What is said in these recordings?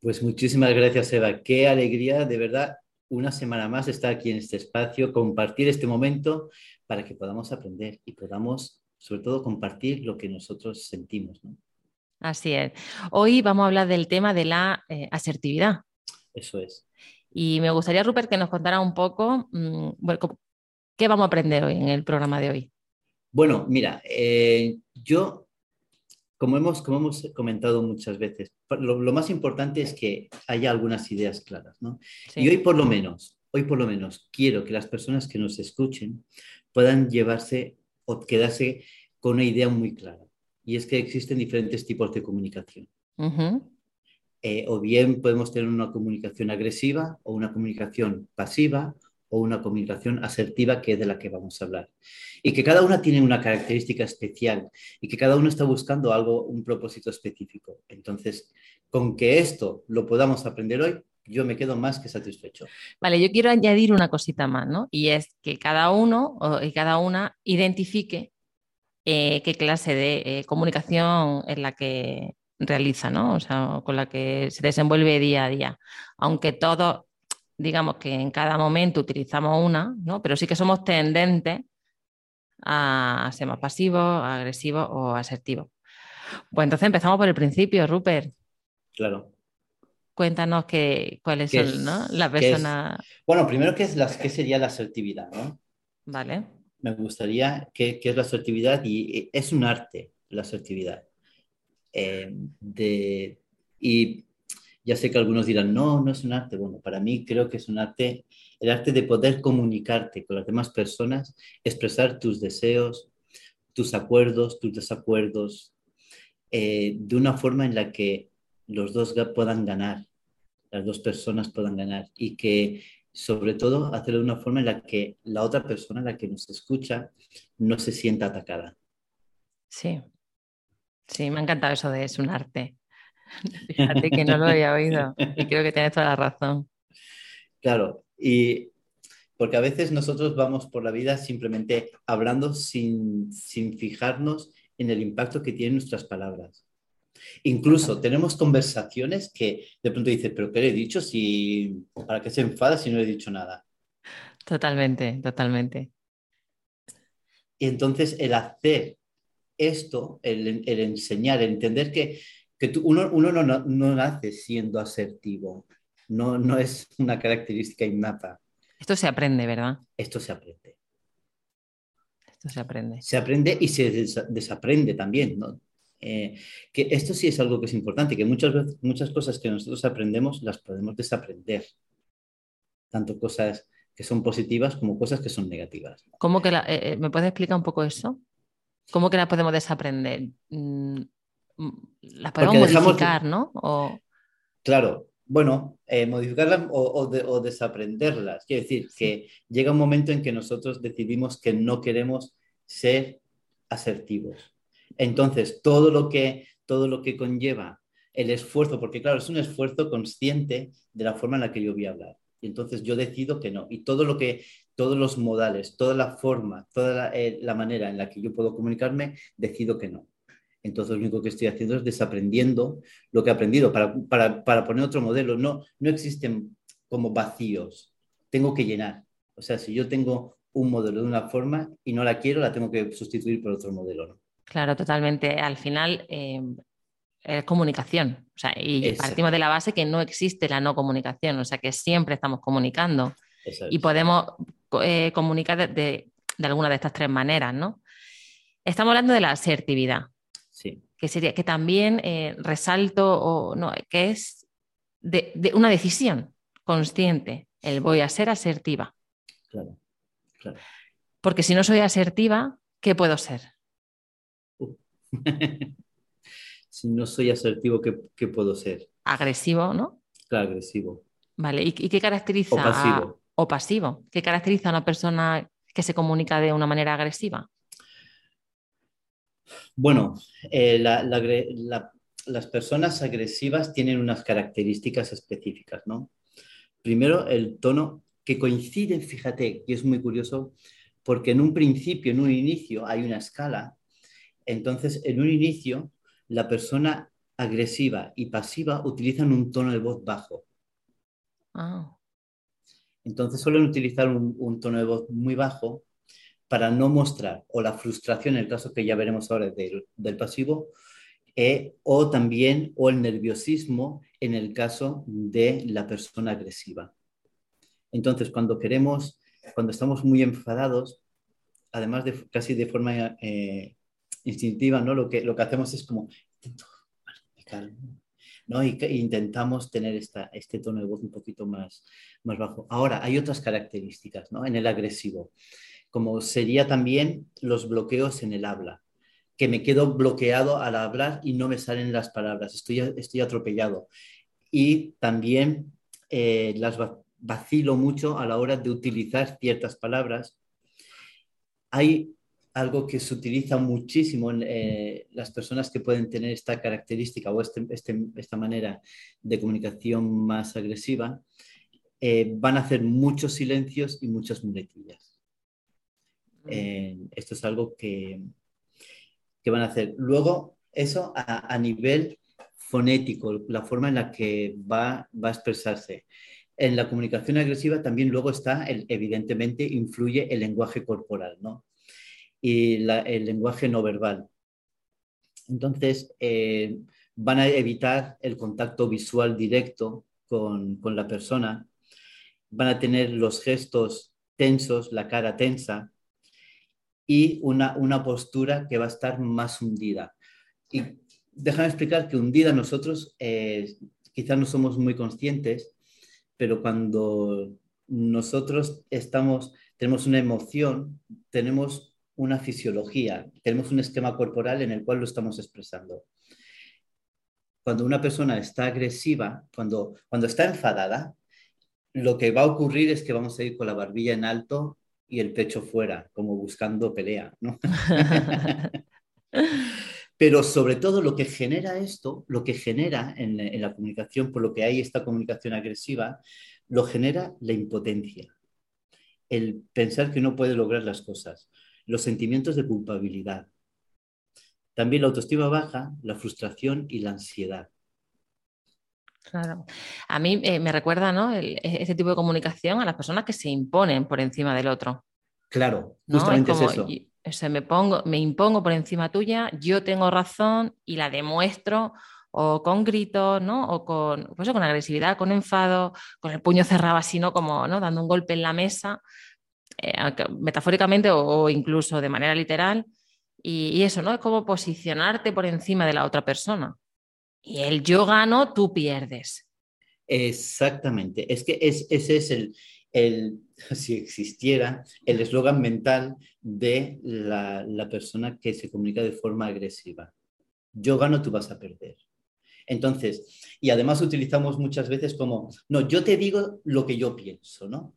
Pues muchísimas gracias, Eva. Qué alegría, de verdad, una semana más estar aquí en este espacio, compartir este momento para que podamos aprender y podamos, sobre todo, compartir lo que nosotros sentimos. Así es. Hoy vamos a hablar del tema de la eh, asertividad. Eso es. Y me gustaría, Rupert, que nos contara un poco mm, qué vamos a aprender hoy en el programa de hoy. Bueno, mira, eh, yo como hemos, como hemos comentado muchas veces, lo, más importante es que haya algunas ideas claras, ¿no? Y hoy por lo menos, hoy por lo menos, quiero que las personas que nos escuchen puedan llevarse o quedarse con una idea muy clara. Y es que existen diferentes tipos de comunicación. Eh, o bien podemos tener una comunicación agresiva o una comunicación pasiva o una comunicación asertiva, que es de la que vamos a hablar. Y que cada una tiene una característica especial y que cada uno está buscando algo, un propósito específico. Entonces, con que esto lo podamos aprender hoy, yo me quedo más que satisfecho. Vale, yo quiero añadir una cosita más, ¿no? Y es que cada uno y cada una identifique eh, qué clase de eh, comunicación es la que realiza, ¿no? O sea, con la que se desenvuelve día a día. Aunque todos digamos que en cada momento utilizamos una, ¿no? pero sí que somos tendentes a ser más pasivos, agresivos o asertivos. Pues entonces empezamos por el principio, Rupert. Claro. Cuéntanos que, cuáles son ¿no? las personas. Bueno, primero, ¿qué, es la, ¿qué sería la asertividad? ¿no? Vale. Me gustaría, ¿qué, es la asertividad? Y es un arte, la asertividad. Eh, de, y ya sé que algunos dirán, no, no es un arte. Bueno, para mí creo que es un arte, el arte de poder comunicarte con las demás personas, expresar tus deseos, tus acuerdos, tus desacuerdos, eh, de una forma en la que los dos puedan ganar, las dos personas puedan ganar y que sobre todo hacerlo de una forma en la que la otra persona, la que nos escucha, no se sienta atacada. Sí, sí, me ha encantado eso de es un arte. Fíjate que no lo había oído y creo que tienes toda la razón. Claro, y porque a veces nosotros vamos por la vida simplemente hablando sin, sin fijarnos en el impacto que tienen nuestras palabras. Incluso tenemos conversaciones que de pronto dices, pero ¿qué le he dicho? Si, ¿Para qué se enfada si no le he dicho nada? Totalmente, totalmente. Y entonces el hacer esto, el, el enseñar, el entender que que uno, uno no, no, nace siendo asertivo, no, no es una característica innata. Esto se aprende, ¿verdad? Esto se aprende. Esto se aprende. Se aprende y se desaprende también, ¿no? Eh, que esto sí es algo que es importante, que muchas, veces, muchas cosas que nosotros aprendemos las podemos desaprender. Tanto cosas que son positivas como cosas que son negativas. ¿Cómo que la, eh, eh, ¿Me puedes explicar un poco eso? ¿Cómo que las podemos desaprender? Mm, las podemos modificar, ¿no? Claro, bueno, eh, modificarlas o, desaprenderlas. Quiere decir que llega un momento en que nosotros decidimos que no queremos ser asertivos. Entonces, todo lo que, todo lo que conlleva el esfuerzo, porque claro, es un esfuerzo consciente de la forma en la que yo voy a hablar. Y entonces yo decido que no. Y todo lo que, todos los modales, toda la forma, toda la eh, manera en la que yo puedo comunicarme, decido que no. Entonces lo único que estoy haciendo es desaprendiendo lo que he aprendido para, para, poner otro modelo. No, no existen como vacíos, tengo que llenar. O sea, si yo tengo un modelo de una forma y no la quiero, la tengo que sustituir por otro modelo. ¿no? Claro, totalmente. Al final em, es comunicación. O sea, y partimos de la base que no existe la no comunicación, o sea, que siempre estamos comunicando y podemos eh, comunicar de, de, de alguna de estas tres maneras, ¿no? Estamos hablando de la asertividad. Que sería que también eh, resalto o no, que es de, una decisión consciente. El voy a ser asertiva. Claro, claro. Porque si no soy asertiva, ¿qué puedo ser? Uh. si no soy asertivo, ¿qué, puedo ser? Agresivo, ¿no? Claro, agresivo. Vale, ¿y, qué caracteriza? O pasivo. o pasivo. ¿Qué caracteriza a una persona que se comunica de una manera agresiva? Bueno, eh, las personas agresivas tienen unas características específicas, ¿no? Primero, el tono que coincide, fíjate, y es muy curioso, porque en un principio, en un inicio, hay una escala. Entonces, en un inicio, la persona agresiva y pasiva utilizan un tono de voz bajo. Ah. Entonces suelen utilizar un, tono de voz muy bajo para no mostrar o la frustración, en el caso que ya veremos ahora del, pasivo, eh, o también o el nerviosismo en el caso de la persona agresiva. Entonces, cuando queremos, cuando estamos muy enfadados, además de casi de forma eh, instintiva, ¿no? Lo que, lo que hacemos es como, ¿no? Y intentamos tener esta, este tono de voz un poquito más, más bajo. Ahora, hay otras características ¿no? en el agresivo, como sería también los bloqueos en el habla, que me quedo bloqueado al hablar y no me salen las palabras, estoy, atropellado. Y también eh, las vacilo mucho a la hora de utilizar ciertas palabras. Hay algo que se utiliza muchísimo en eh, las personas que pueden tener esta característica o este, este, esta manera de comunicación más agresiva, eh, van a hacer muchos silencios y muchas muletillas. Eh, esto es algo que, que, van a hacer. Luego, eso a, a, nivel fonético, la forma en la que va, va a expresarse. En la comunicación agresiva también luego está, el, evidentemente, influye el lenguaje corporal, ¿no? y el lenguaje no verbal. Entonces, eh, van a evitar el contacto visual directo con, con, la persona, van a tener los gestos tensos, la cara tensa y una, una postura que va a estar más hundida. Y déjame explicar que hundida nosotros eh, quizás no somos muy conscientes, pero cuando nosotros estamos, tenemos una emoción, tenemos una fisiología, tenemos un esquema corporal en el cual lo estamos expresando. Cuando una persona está agresiva, cuando, cuando está enfadada, lo que va a ocurrir es que vamos a ir con la barbilla en alto y el pecho fuera, como buscando pelea, Pero sobre todo lo que genera esto, lo que genera en, en, la comunicación, por lo que hay esta comunicación agresiva, lo genera la impotencia. El pensar que no puede lograr las cosas los sentimientos de culpabilidad. También la autoestima baja, la frustración y la ansiedad. Claro. A mí eh, me recuerda ¿no? ese tipo de comunicación a las personas que se imponen por encima del otro. Claro, justamente es, eso. me, pongo, me impongo por encima tuya, yo tengo razón y la demuestro o con gritos, ¿no? O con, pues, con agresividad, con enfado, con el puño cerrado así, ¿no? Como ¿no? dando un golpe en la mesa. Eh, metafóricamente o, incluso de manera literal. Y, eso, ¿no? Es como posicionarte por encima de la otra persona. Y el yo gano, tú pierdes. Exactamente. Es que es, ese es el, si existiera, el eslogan mental de la, la, persona que se comunica de forma agresiva. Yo gano, tú vas a perder. Entonces, y además utilizamos muchas veces como, no, yo te digo lo que yo pienso, ¿no?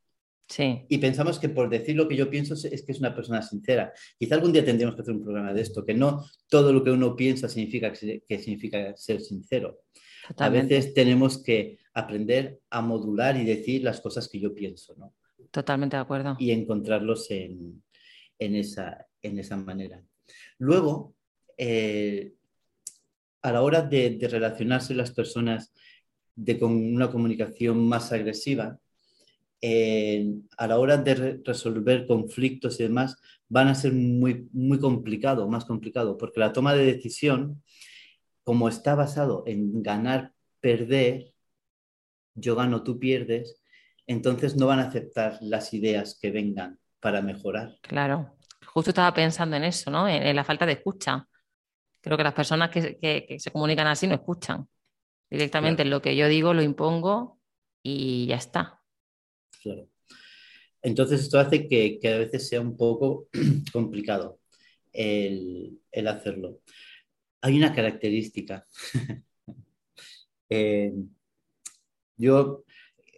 Y pensamos que por decir lo que yo pienso es que es una persona sincera. Quizá algún día tendríamos que hacer un programa de esto, que no todo lo que uno piensa significa que significa ser sincero. A veces tenemos que aprender a modular y decir las cosas que yo pienso, ¿no? Totalmente de acuerdo. Y encontrarlos en, esa, en esa manera. Luego, eh, a la hora de, relacionarse las personas de, con una comunicación más agresiva, a la hora de resolver conflictos y demás, van a ser muy, muy complicado, más complicado, porque la toma de decisión, como está basado en ganar, perder, yo gano, tú pierdes, entonces no van a aceptar las ideas que vengan para mejorar. Claro, justo estaba pensando en eso, ¿no? En, la falta de escucha. Creo que las personas que, se comunican así no escuchan. Directamente lo que yo digo lo impongo y ya está. Claro. Entonces esto hace que, a veces sea un poco complicado el, hacerlo. Hay una característica. Eh, Yo,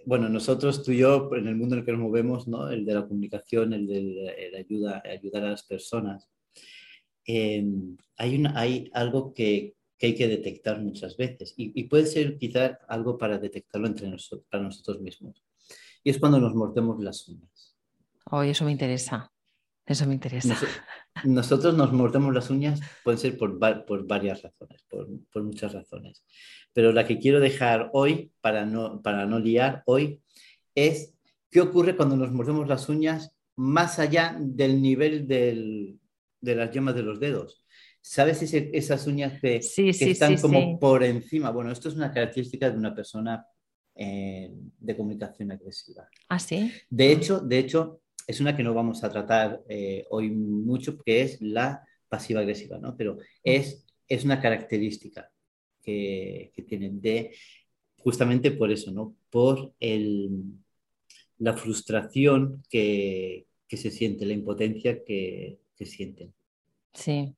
bueno, nosotros, tú y yo, en el mundo en el que nos movemos, ¿no? El de la comunicación, el de ayuda, ayudar a las personas, eh, hay, algo que, hay que detectar muchas veces y, y, puede ser quizá algo para detectarlo entre nosotros, para nosotros mismos. Y es cuando nos mordemos las uñas. Hoy eso me interesa. Eso me interesa. nosotros nos mordemos las uñas, pueden ser por, por varias razones, por, por, muchas razones. Pero la que quiero dejar hoy, para no, para no liar hoy, es qué ocurre cuando nos mordemos las uñas más allá del nivel del, de las yemas de los dedos. ¿Sabes esas uñas que, que están como por encima? Bueno, esto es una característica de una persona eh, de comunicación agresiva. ¿Ah, sí? De hecho, de hecho, es una que no vamos a tratar eh, hoy mucho, que es la pasiva agresiva, ¿no? Pero es, es una característica que, que tienen de, justamente por eso, ¿no? Por el, la frustración que, que se siente, la impotencia que, que sienten. Sí,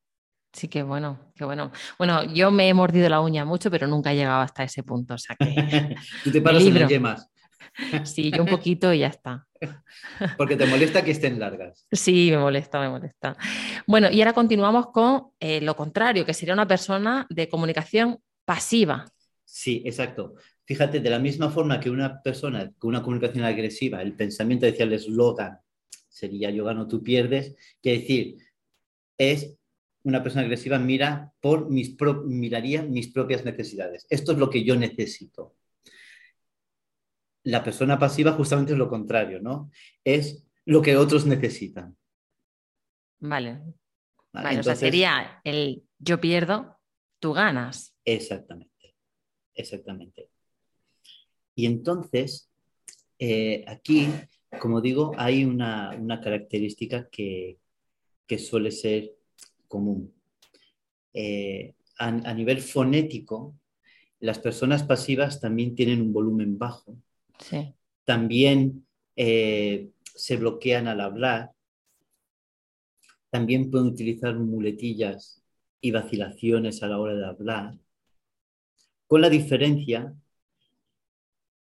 Sí, qué bueno, qué bueno. Bueno, yo me he mordido la uña mucho, pero nunca he llegado hasta ese punto. O sea que. Tú te paras en yemas. Sí, yo un poquito y ya está. Porque te molesta que estén largas. Sí, me molesta, me molesta. Bueno, y ahora continuamos con eh, lo contrario, que sería una persona de comunicación pasiva. Sí, exacto. Fíjate, de la misma forma que una persona con una comunicación agresiva, el pensamiento decía el eslogan sería yo gano, tú pierdes, quiere decir, es una persona agresiva mira por mis miraría mis propias necesidades. Esto es lo que yo necesito la persona pasiva justamente es lo contrario, ¿no? Es lo que otros necesitan. Vale. vale, o sea, sería el yo pierdo, tú ganas. Exactamente, exactamente. Y entonces, eh, aquí, como digo, hay una, característica que, suele ser común. Eh, a, a nivel fonético, las personas pasivas también tienen un volumen bajo también eh, se bloquean al hablar. También pueden utilizar muletillas y vacilaciones a la hora de hablar, con la diferencia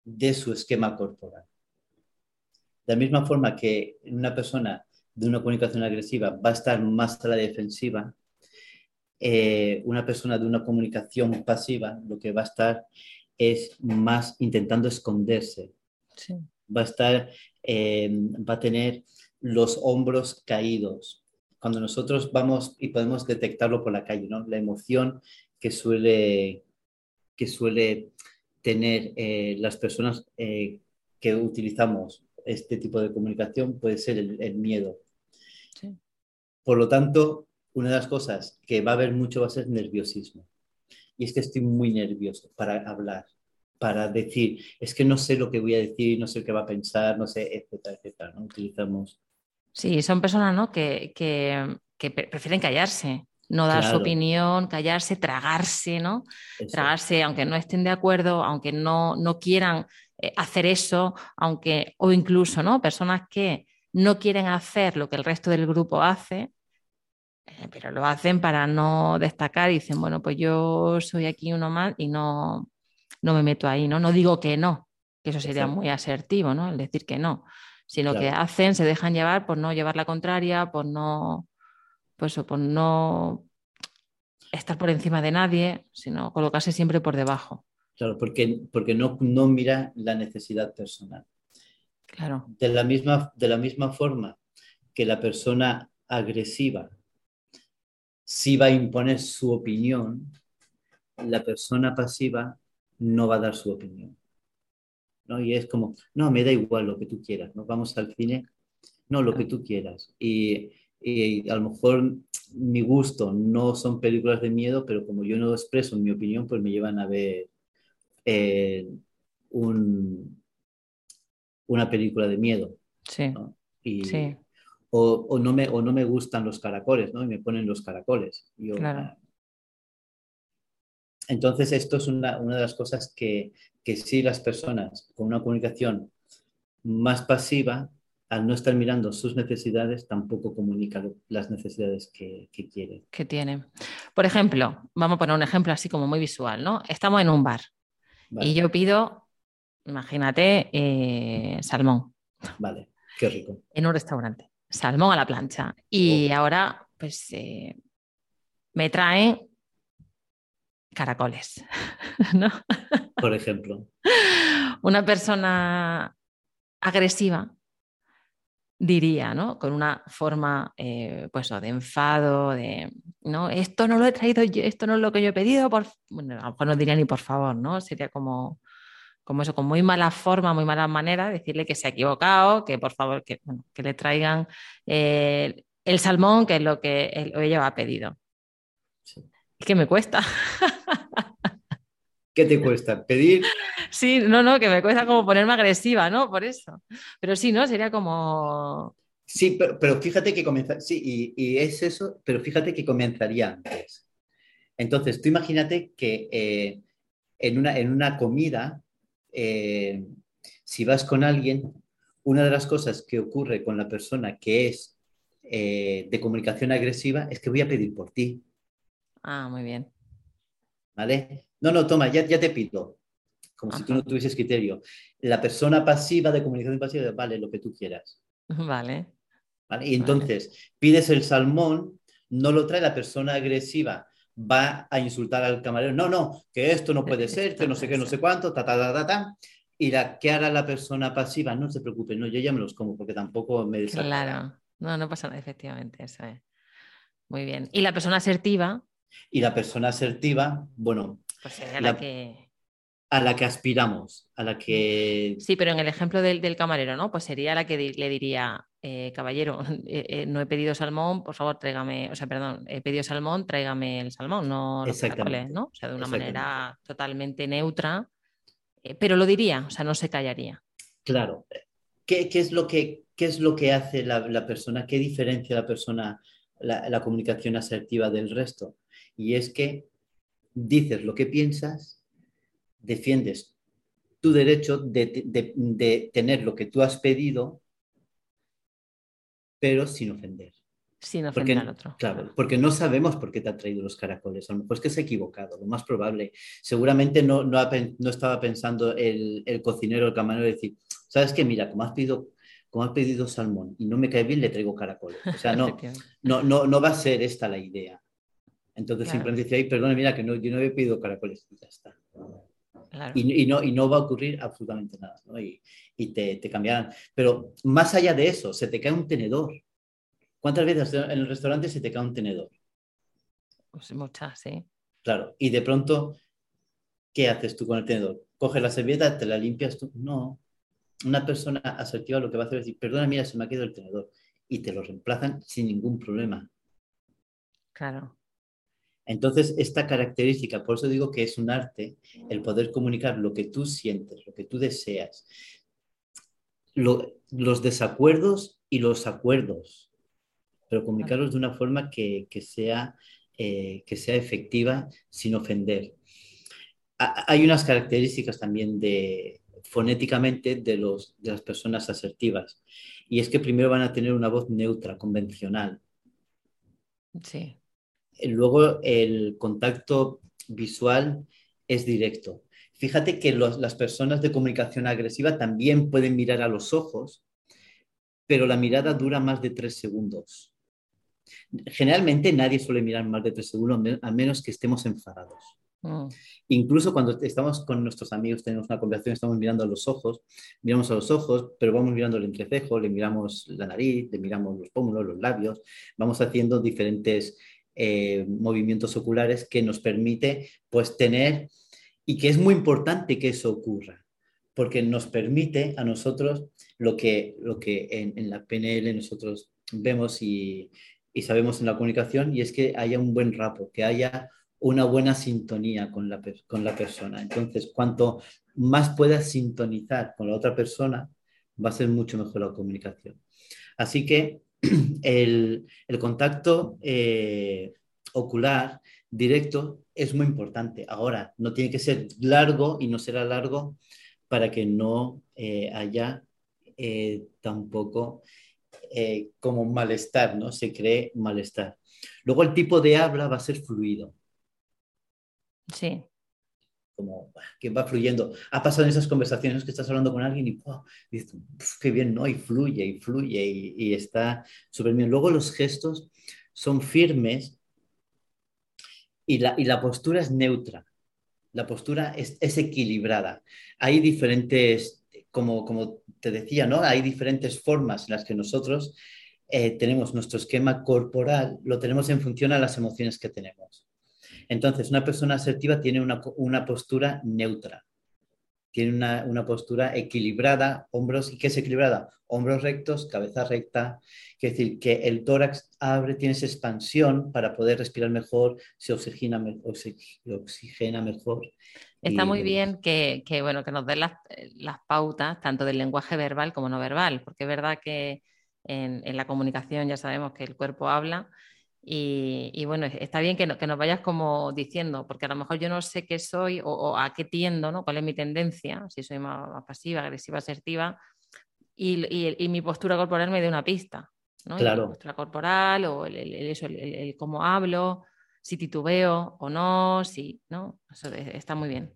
de su esquema corporal. De la misma forma que una persona de una comunicación agresiva va a estar más a la defensiva, eh, una persona de una comunicación pasiva lo que va a estar es más intentando esconderse. Va a estar, eh, va a tener los hombros caídos. Cuando nosotros vamos y podemos detectarlo por la calle, ¿no? La emoción que suele, que suele tener eh, las personas que utilizamos este tipo de comunicación puede ser el, miedo. Por lo tanto, una de las cosas que va a haber mucho va a ser nerviosismo y es que estoy muy nervioso para hablar, para decir, es que no sé lo que voy a decir, no sé qué va a pensar, no sé, etcétera, etcétera. ¿no? Utilizamos. Sí, son personas ¿no? que, prefieren callarse, no dar su opinión, callarse, tragarse, ¿no? Tragarse, aunque no estén de acuerdo, aunque no, no quieran hacer eso, aunque, o incluso, ¿no? Personas que no quieren hacer lo que el resto del grupo hace, eh, pero lo hacen para no destacar y dicen, bueno, pues yo soy aquí uno más y no, no me meto ahí, ¿no? No digo que no, que eso sería muy asertivo, ¿no? El decir que no, sino que hacen, se dejan llevar por no llevar la contraria, por no, pues, por no estar por encima de nadie, sino colocarse siempre por debajo. Claro, porque, porque no, no mira la necesidad personal. Claro. De la, misma, de la misma forma que la persona agresiva si va a imponer su opinión, la persona pasiva no va a dar su opinión. ¿no? Y es como, no, me da igual lo que tú quieras, ¿no? Vamos al cine, no, lo que tú quieras. Y, a lo mejor mi gusto no son películas de miedo, pero como yo no expreso mi opinión, pues me llevan a ver eh, una película de miedo. Sí. Y, sí o, no me, o no me gustan los caracoles, ¿no? Y me ponen los caracoles. claro. Entonces, esto es una, de las cosas que, que sí las personas con una comunicación más pasiva, al no estar mirando sus necesidades, tampoco comunican las necesidades que, que quieren. Que tienen. Por ejemplo, vamos a poner un ejemplo así como muy visual, ¿no? Estamos en un bar y yo pido imagínate eh, salmón. Vale, qué rico. En un restaurante. Salmón a la plancha. Y oh. ahora, pues, eh, me traen caracoles, ¿no? Por ejemplo. Una persona agresiva diría, ¿no? Con una forma, eh, pues, de enfado, de, ¿no? Esto no lo he traído yo, esto no es lo que yo he pedido, por... bueno, a lo mejor no diría ni por favor, ¿no? Sería como, como eso, con muy mala forma, muy mala manera, decirle que se ha equivocado, que por favor, que, que le traigan eh, el salmón, que es lo que ella ha pedido. Es que me cuesta. ¿Qué te cuesta? ¿Pedir? Sí, no, no, que me cuesta como ponerme agresiva, ¿no? Por eso. Pero sí, ¿no? Sería como... Sí, pero, fíjate que comienza, sí, y, es eso, pero fíjate que comenzaría antes. Entonces, tú imagínate que eh, en, una, en una comida, eh, si vas con alguien, una de las cosas que ocurre con la persona que es eh, de comunicación agresiva es que voy a pedir por ti. Ah, muy bien. ¿Vale? No, no, toma, ya, ya te pido. Como si tú no tuvieses criterio. La persona pasiva de comunicación pasiva, vale, lo que tú quieras. Vale. ¿Vale? Y entonces pides el salmón, no lo trae la persona agresiva, va a insultar al camarero. No, no, que esto no puede ser, que no sé qué, no sé cuánto, ta, ta, ta, ta, ta. Y la, ¿qué hará la persona pasiva? No se preocupe, no, yo ya me los como porque tampoco me desagrada. Claro, no, no pasa nada, efectivamente, eso es. Muy bien. ¿Y la persona asertiva? Y la persona asertiva, bueno. Pues sería la, que. A la que aspiramos, a la que. Sí, pero en el ejemplo del, camarero, ¿no? Pues sería la que le diría, eh, caballero, eh, eh, no he pedido salmón, por favor, tráigame, o sea, perdón, he pedido salmón, tráigame el salmón, no los caracoles, ¿no? O sea, de una manera totalmente neutra, pero lo diría, o sea, no se callaría. Claro. ¿Qué, es, lo que, qué es lo que hace la, persona? ¿Qué diferencia la persona, la comunicación asertiva del resto? Y es que dices lo que piensas, defiendes tu derecho de, tener lo que tú has pedido, pero sin ofender. Sin ofender al otro. Claro, porque no sabemos por qué te ha traído los caracoles. A lo mejor es que se ha equivocado, lo más probable. Seguramente no, no, estaba pensando el, cocinero, el camarero, decir, ¿sabes qué? Mira, como has pedido como has pedido salmón y no me cae bien, le traigo caracoles. O sea, no, no, no, no va a ser esta la idea. Entonces simplemente dice, ay, perdón, mira, que no, yo no había pedido caracoles y ya está. Y, no, y no va a ocurrir absolutamente nada, ¿no? Y, y te, te, cambiarán. Pero más allá de eso, se te cae un tenedor. ¿Cuántas veces en el restaurante se te cae un tenedor? Pues muchas, sí. Claro, y de pronto, ¿qué haces tú con el tenedor? ¿Coges la servilleta, te la limpias tú? No. Una persona asertiva lo que va a hacer es decir, perdona, mira, se me ha quedado el tenedor. Y te lo reemplazan sin ningún problema. Claro. Entonces, esta característica, por eso digo que es un arte, el poder comunicar lo que tú sientes, lo que tú deseas, los desacuerdos y los acuerdos, pero comunicarlos de una forma que, sea, eh, que sea efectiva sin ofender. hay unas características también de, fonéticamente de, los, de las personas asertivas, y es que primero van a tener una voz neutra, convencional. Sí. Luego el contacto visual es directo. Fíjate que las personas de comunicación agresiva también pueden mirar a los ojos, pero la mirada dura más de tres segundos. Generalmente nadie suele mirar más de tres segundos, a menos que estemos enfadados. Mm. Incluso cuando estamos con nuestros amigos, tenemos una conversación, estamos mirando a los ojos, miramos a los ojos, pero vamos mirando el entrecejo, le miramos la nariz, le miramos los pómulos, los labios, vamos haciendo diferentes eh, movimientos oculares que nos permite pues tener y que es muy importante que eso ocurra porque nos permite a nosotros lo que, lo que en, la PNL nosotros vemos y, sabemos en la comunicación y es que haya un buen rapo, que haya una buena sintonía con la, con la persona. Entonces, cuanto más puedas sintonizar con la otra persona, va a ser mucho mejor la comunicación. Así que el, contacto eh, ocular directo es muy importante. Ahora, no tiene que ser largo y no será largo para que no eh, haya eh, tampoco como malestar, ¿no? Se cree malestar. Luego el tipo de habla va a ser fluido. Sí. Como que va fluyendo. Ha pasado en esas conversaciones que estás hablando con alguien y dices, qué bien, ¿no? Y fluye, y fluye, y, está súper bien. Luego los gestos son firmes y la, y la postura es neutra. La postura es, es equilibrada. Hay diferentes, como, como te decía, ¿no? Hay diferentes formas en las que nosotros eh, tenemos nuestro esquema corporal, lo tenemos en función a las emociones que tenemos. Entonces, una persona asertiva tiene una, postura neutra, tiene una, postura equilibrada, hombros, ¿y qué es equilibrada? Hombros rectos, cabeza recta, es decir, que el tórax abre, tiene esa expansión para poder respirar mejor, se oxigena, oxigena mejor. Está muy bien que, bueno, que nos den las, las pautas, tanto del lenguaje verbal como no verbal, porque es verdad que en, la comunicación ya sabemos que el cuerpo habla. Y, bueno, está bien que, que, nos vayas como diciendo, porque a lo mejor yo no sé qué soy o, a qué tiendo, ¿no? cuál es mi tendencia, si soy más, pasiva, agresiva, asertiva, y, mi postura corporal me dé una pista. ¿no? Claro. postura corporal o el, el, cómo hablo, si titubeo o no, si, ¿no? Eso está muy bien.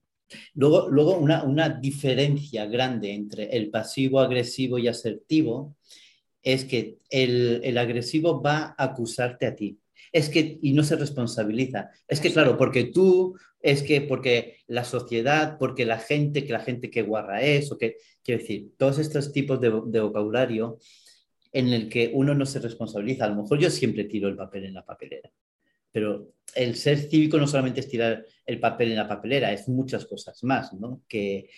Luego, luego una, una diferencia grande entre el pasivo, agresivo y asertivo es que el, agresivo va a acusarte a ti. Es que, y no se responsabiliza. Es que, claro, porque tú, es que porque la sociedad, porque la gente, que la gente que guarra es, o que, quiero decir, todos estos tipos de, vocabulario en el que uno no se responsabiliza. A lo mejor yo siempre tiro el papel en la papelera, pero el ser cívico no solamente es tirar el papel en la papelera, es muchas cosas más, ¿no? Que,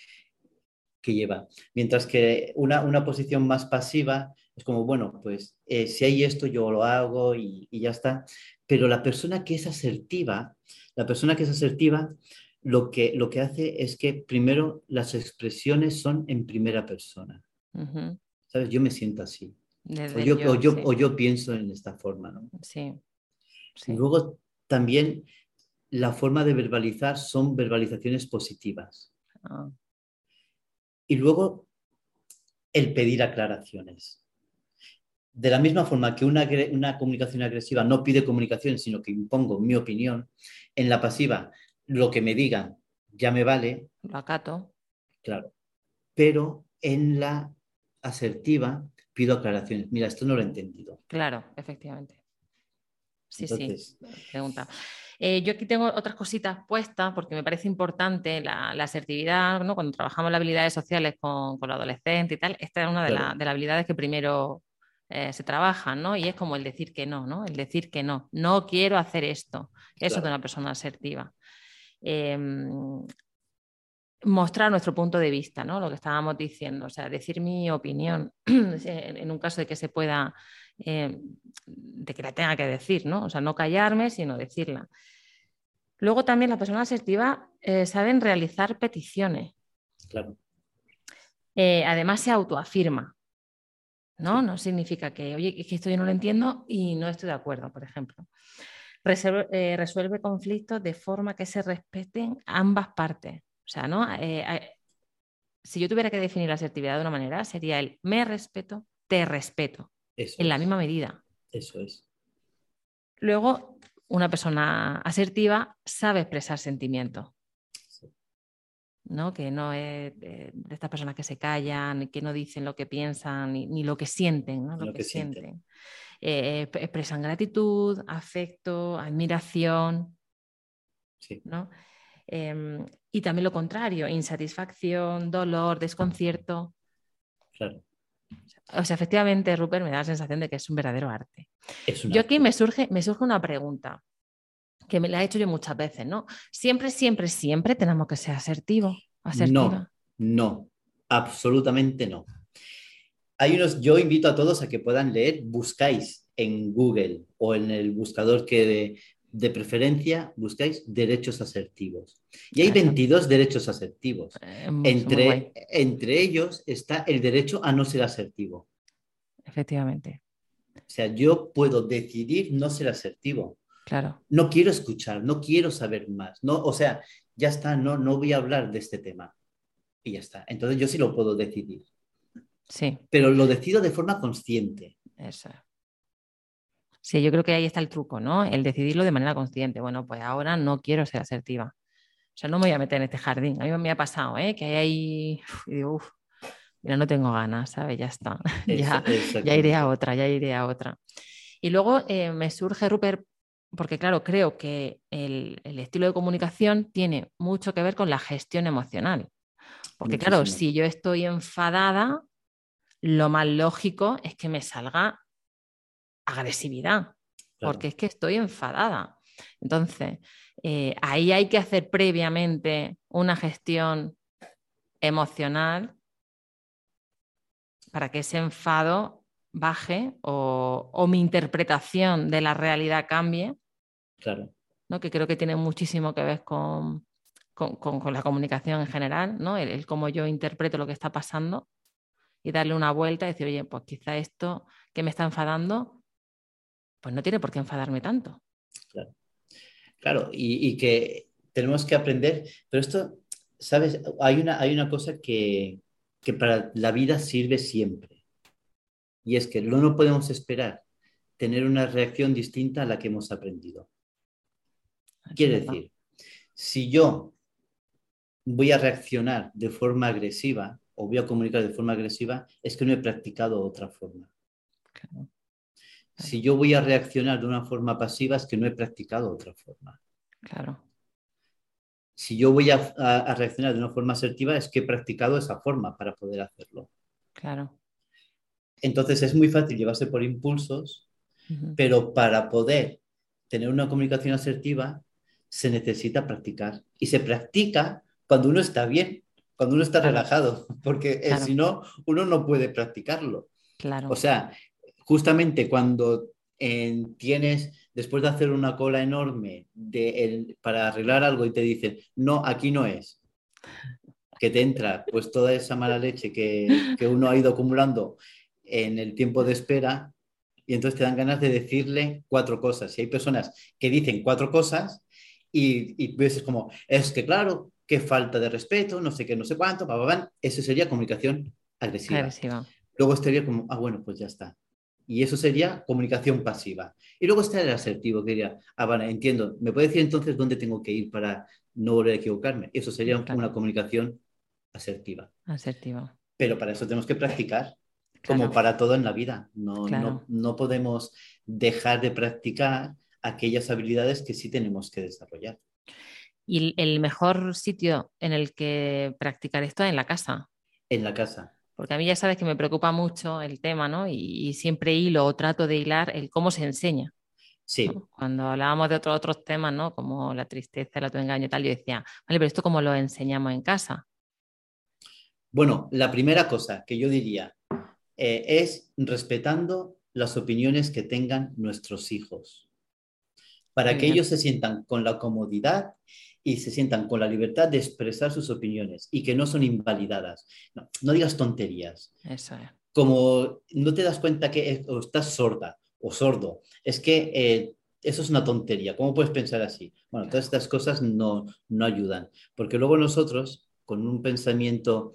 que lleva. Mientras que una, una posición más pasiva es como, bueno, pues eh, si hay esto, yo lo hago y, ya está. Pero la persona que es asertiva, la persona que es asertiva, lo que, lo que hace es que primero las expresiones son en primera persona. ¿Sabes? Yo me siento así. O yo, o, yo, pienso en esta forma, ¿no? Sí. luego también la forma de verbalizar son verbalizaciones positivas. Ah. Y luego el pedir aclaraciones. De la misma forma que una, comunicación agresiva no pide comunicación, sino que impongo mi opinión, en la pasiva lo que me digan ya me vale. Lo acato. Claro. Pero en la asertiva pido aclaraciones. Mira, esto no lo he entendido. Claro, efectivamente. Sí, sí. Pregunta. Eh, yo aquí tengo otras cositas puestas porque me parece importante la, asertividad, ¿no? Cuando trabajamos las habilidades sociales con, con los adolescentes y tal, esta es una de, las habilidades que primero eh, se trabajan, ¿no? Y es como el decir que no, ¿no? El decir que no, no quiero hacer esto. Eso es de una persona asertiva. Em, mostrar nuestro punto de vista, ¿no? Lo que estábamos diciendo, o sea, decir mi opinión en un caso de que se pueda eh, de que la tenga que decir, ¿no? O sea, no callarme, sino decirla. Luego también las personas asertivas eh, saben realizar peticiones. Claro. Eh, además se autoafirma, ¿no? No significa que, oye, que esto yo no lo entiendo y no estoy de acuerdo, por ejemplo. resuelve conflictos de forma que se respeten ambas partes. O sea, ¿no? si yo tuviera que definir la asertividad de una manera, sería el me respeto, te respeto en la misma medida. Eso es. Luego, una persona asertiva sabe expresar sentimientos. ¿No? Que no es de, estas personas que se callan, que no dicen lo que piensan, ni, lo que sienten, ¿no? lo, que, sienten. Eh, expresan gratitud, afecto, admiración. ¿no? Em, y también lo contrario, insatisfacción, dolor, desconcierto. Claro. O sea, efectivamente, Rupert me da la sensación de que es un verdadero arte. yo aquí me surge, me surge una pregunta que me la he hecho yo muchas veces, ¿no? Siempre, siempre, siempre tenemos que ser asertivos. No, no, absolutamente no. Hay unos, yo invito a todos a que puedan leer, buscáis en Google o en el buscador que de preferencia buscáis derechos asertivos. Y hay 22 derechos asertivos. Eh, entre, entre ellos está el derecho a no ser asertivo. Efectivamente. O sea, yo puedo decidir no ser asertivo. Claro. No quiero escuchar, no quiero saber más. No, o sea, ya está, no, no voy a hablar de este tema. Y ya está. Entonces yo sí lo puedo decidir. Sí. Pero lo decido de forma consciente. Eso. Sí, yo creo que ahí está el truco, ¿no? El decidirlo de manera consciente. Bueno, pues ahora no quiero ser asertiva. O sea, no me voy a meter en este jardín. A mí me ha pasado, ¿eh? Que hay ahí, y digo, uff, mira, no tengo ganas, ¿sabes? Ya está. ya, ya iré a otra, ya iré a otra. Y luego eh, me surge, Rupert, porque claro, creo que el, estilo de comunicación tiene mucho que ver con la gestión emocional. Porque claro, si yo estoy enfadada, lo más lógico es que me salga agresividad, porque es que estoy enfadada. Entonces, eh, ahí hay que hacer previamente una gestión emocional para que ese enfado baje o, mi interpretación de la realidad cambie. Claro. ¿no? Que creo que tiene muchísimo que ver con, con, la comunicación en general, ¿no? El, cómo yo interpreto lo que está pasando y darle una vuelta y decir, oye, pues quizá esto que me está enfadando, pues no tiene por qué enfadarme tanto. Claro, claro y, que tenemos que aprender, pero esto, ¿sabes? Hay una, hay una cosa que, que para la vida sirve siempre. Y es que no podemos esperar tener una reacción distinta a la que hemos aprendido. Quiere decir, si yo voy a reaccionar de forma agresiva o voy a comunicar de forma agresiva, es que no he practicado otra forma. Si yo voy a reaccionar de una forma pasiva, es que no he practicado otra forma. Claro si yo voy a, reaccionar de una forma asertiva, es que he practicado esa forma para poder hacerlo. Claro. Entonces es muy fácil llevarse por impulsos, pero para poder tener una comunicación asertiva se necesita practicar. Y se practica cuando uno está bien, cuando uno está relajado, porque eh, si no, uno no puede practicarlo. Claro. O sea, justamente cuando tienes, después de hacer una cola enorme de para arreglar algo y te dicen, no, aquí no es, que te entra pues toda esa mala leche que, que uno ha ido acumulando en el tiempo de espera y entonces te dan ganas de decirle cuatro cosas. Y hay personas que dicen cuatro cosas y, y ves como, es que claro, qué falta de respeto, no sé qué, no sé cuánto, eso sería comunicación agresiva. agresiva. Luego estaría como, ah, bueno, pues ya está. Y eso sería comunicación pasiva. Y luego está el asertivo, que diría, ah, vale, entiendo, ¿me puede decir entonces dónde tengo que ir para no volver a equivocarme? Eso sería una comunicación asertiva. Asertiva. Pero para eso tenemos que practicar, como para todo en la vida. No, no, no podemos dejar de practicar aquellas habilidades que sí tenemos que desarrollar. Y el mejor sitio en el que practicar esto es en la casa. En la casa porque a mí ya sabes que me preocupa mucho el tema, ¿no? Y, siempre hilo o trato de hilar el cómo se enseña. Sí. Cuando hablábamos de otros otros temas, ¿no? Como la tristeza, el autoengaño y tal, yo decía, vale, pero esto cómo lo enseñamos en casa. Bueno, la primera cosa que yo diría eh, es respetando las opiniones que tengan nuestros hijos, para que ellos se sientan con la comodidad y se sientan con la libertad de expresar sus opiniones y que no son invalidadas. No, digas tonterías. Eso es. Como no te das cuenta que estás sorda o sordo, es que eh, eso es una tontería. ¿Cómo puedes pensar así? Bueno, todas estas cosas no, no ayudan, porque luego nosotros, con un pensamiento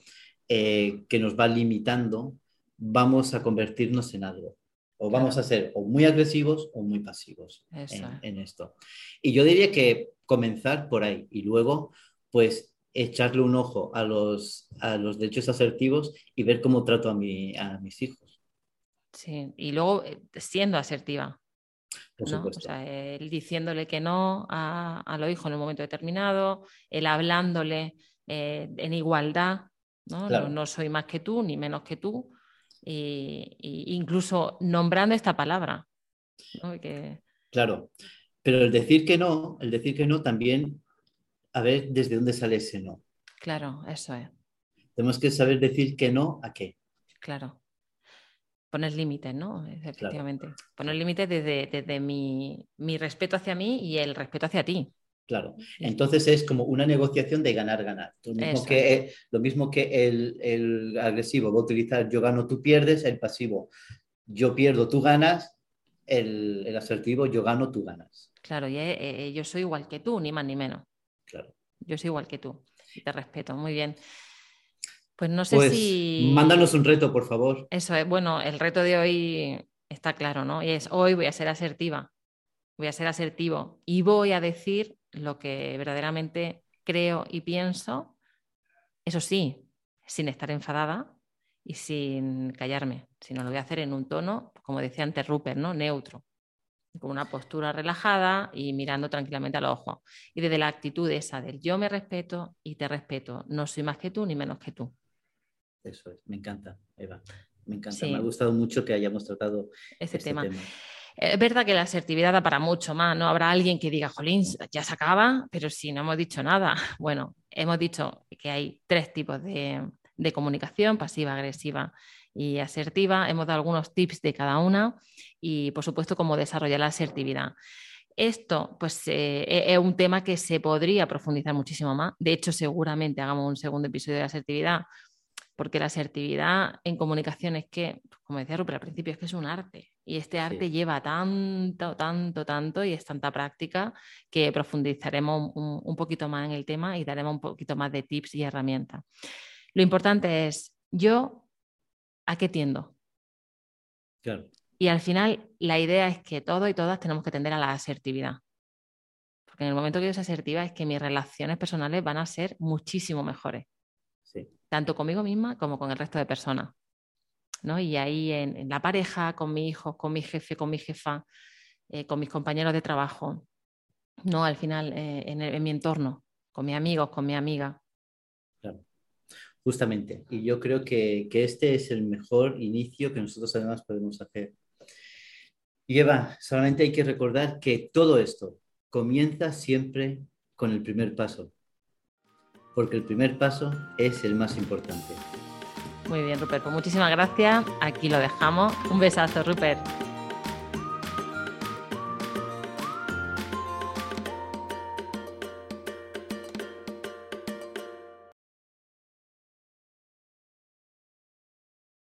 eh, que nos va limitando, vamos a convertirnos en algo. O vamos a ser o muy agresivos o muy pasivos en, esto. Y yo diría que comenzar por ahí y luego, pues, echarle un ojo a los, a los derechos asertivos y ver cómo trato a, mi, a mis hijos. Sí, y luego eh, siendo asertiva. ¿no? O sea, él diciéndole que no a, a los hijos en un momento determinado, él hablándole eh, en igualdad, ¿no? ¿no? ¿no? soy más que tú, ni menos que tú, e, incluso nombrando esta palabra. Claro, pero el decir que no, el decir que no también, a ver desde dónde sale ese no. Claro, eso es. Tenemos que saber decir que no a qué. Claro. Poner límites, ¿no? Efectivamente. Poner límites desde, desde mi, mi respeto hacia mí y el respeto hacia ti. Claro, entonces es como una negociación de ganar-ganar. Lo, mismo que, lo mismo que el, agresivo va a utilizar yo gano, tú pierdes, el pasivo yo pierdo, tú ganas, el, asertivo yo gano, tú ganas. Claro, y eh, eh, yo soy igual que tú, ni más ni menos. Claro. Yo soy igual que tú, te respeto, muy bien. Pues no sé pues, si... Mándanos un reto, por favor. Eso es, bueno, el reto de hoy está claro, ¿no? Y es, hoy voy a ser asertiva, voy a ser asertivo y voy a decir lo que verdaderamente creo y pienso, eso sí, sin estar enfadada y sin callarme, sino lo voy a hacer en un tono, como decía antes Rupert, ¿no? neutro, con una postura relajada y mirando tranquilamente a los ojos. Y desde la actitud esa del yo me respeto y te respeto, no soy más que tú ni menos que tú. Eso es, me encanta, Eva. Me encanta, me ha gustado mucho que hayamos tratado ese este tema. Es verdad que la asertividad da para mucho más, ¿no? Habrá alguien que diga, Jolín, ya se acaba, pero si no hemos dicho nada. Bueno, hemos dicho que hay tres tipos de, comunicación, pasiva, agresiva y asertiva. Hemos dado algunos tips de cada una y, por supuesto, cómo desarrollar la asertividad. Esto, pues, eh, e-, es un tema que se podría profundizar muchísimo más. De hecho, seguramente hagamos un segundo episodio de asertividad, porque la asertividad en comunicación es que, como decía Rupert al principio, es que es un arte. Y este arte lleva tanto, tanto, tanto y es tanta práctica que profundizaremos un, un, poquito más en el tema y daremos un poquito más de tips y herramientas. Lo importante es, yo, ¿a qué tiendo? Claro. Y al final, la idea es que todos y todas tenemos que tender a la asertividad. Porque en el momento que yo soy asertiva es que mis relaciones personales van a ser muchísimo mejores. Sí. Tanto conmigo misma como con el resto de personas. ¿No? Y ahí en, la pareja, con mi hijo, con mi jefe, con mi jefa, eh, con mis compañeros de trabajo, ¿no? Al final, eh, en, mi entorno, con mis amigos, con mi amiga. Claro. Justamente. Y yo creo que, que este es el mejor inicio que nosotros además podemos hacer. Y Eva, solamente hay que recordar que todo esto comienza siempre con el primer paso, porque el primer paso es el más importante. Muy bien, Rupert. Pues muchísimas gracias. Aquí lo dejamos. Un besazo, Rupert.